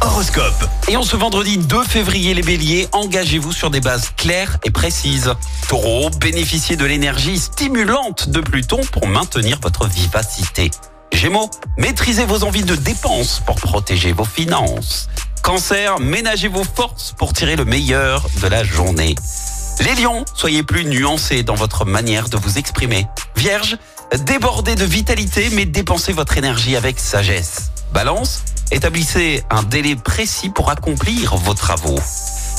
Horoscope. Et en ce vendredi 2 février, les béliers, engagez-vous sur des bases claires et précises. Taureau, bénéficiez de l'énergie stimulante de Pluton pour maintenir votre vivacité. Gémeaux, maîtrisez vos envies de dépenses pour protéger vos finances. Cancer, ménagez vos forces pour tirer le meilleur de la journée. Les lions, soyez plus nuancés dans votre manière de vous exprimer. Vierge, débordez de vitalité mais dépensez votre énergie avec sagesse. Balance, établissez un délai précis pour accomplir vos travaux.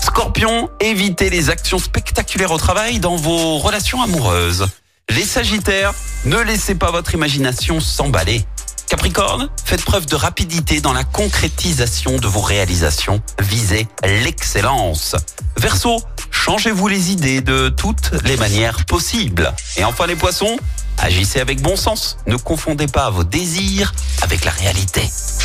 Scorpion, évitez les actions spectaculaires au travail dans vos relations amoureuses. Les Sagittaires, ne laissez pas votre imagination s'emballer. Capricorne, faites preuve de rapidité dans la concrétisation de vos réalisations. Visez l'excellence. Verseau, changez-vous les idées de toutes les manières possibles. Et enfin les poissons, agissez avec bon sens. Ne confondez pas vos désirs avec la réalité.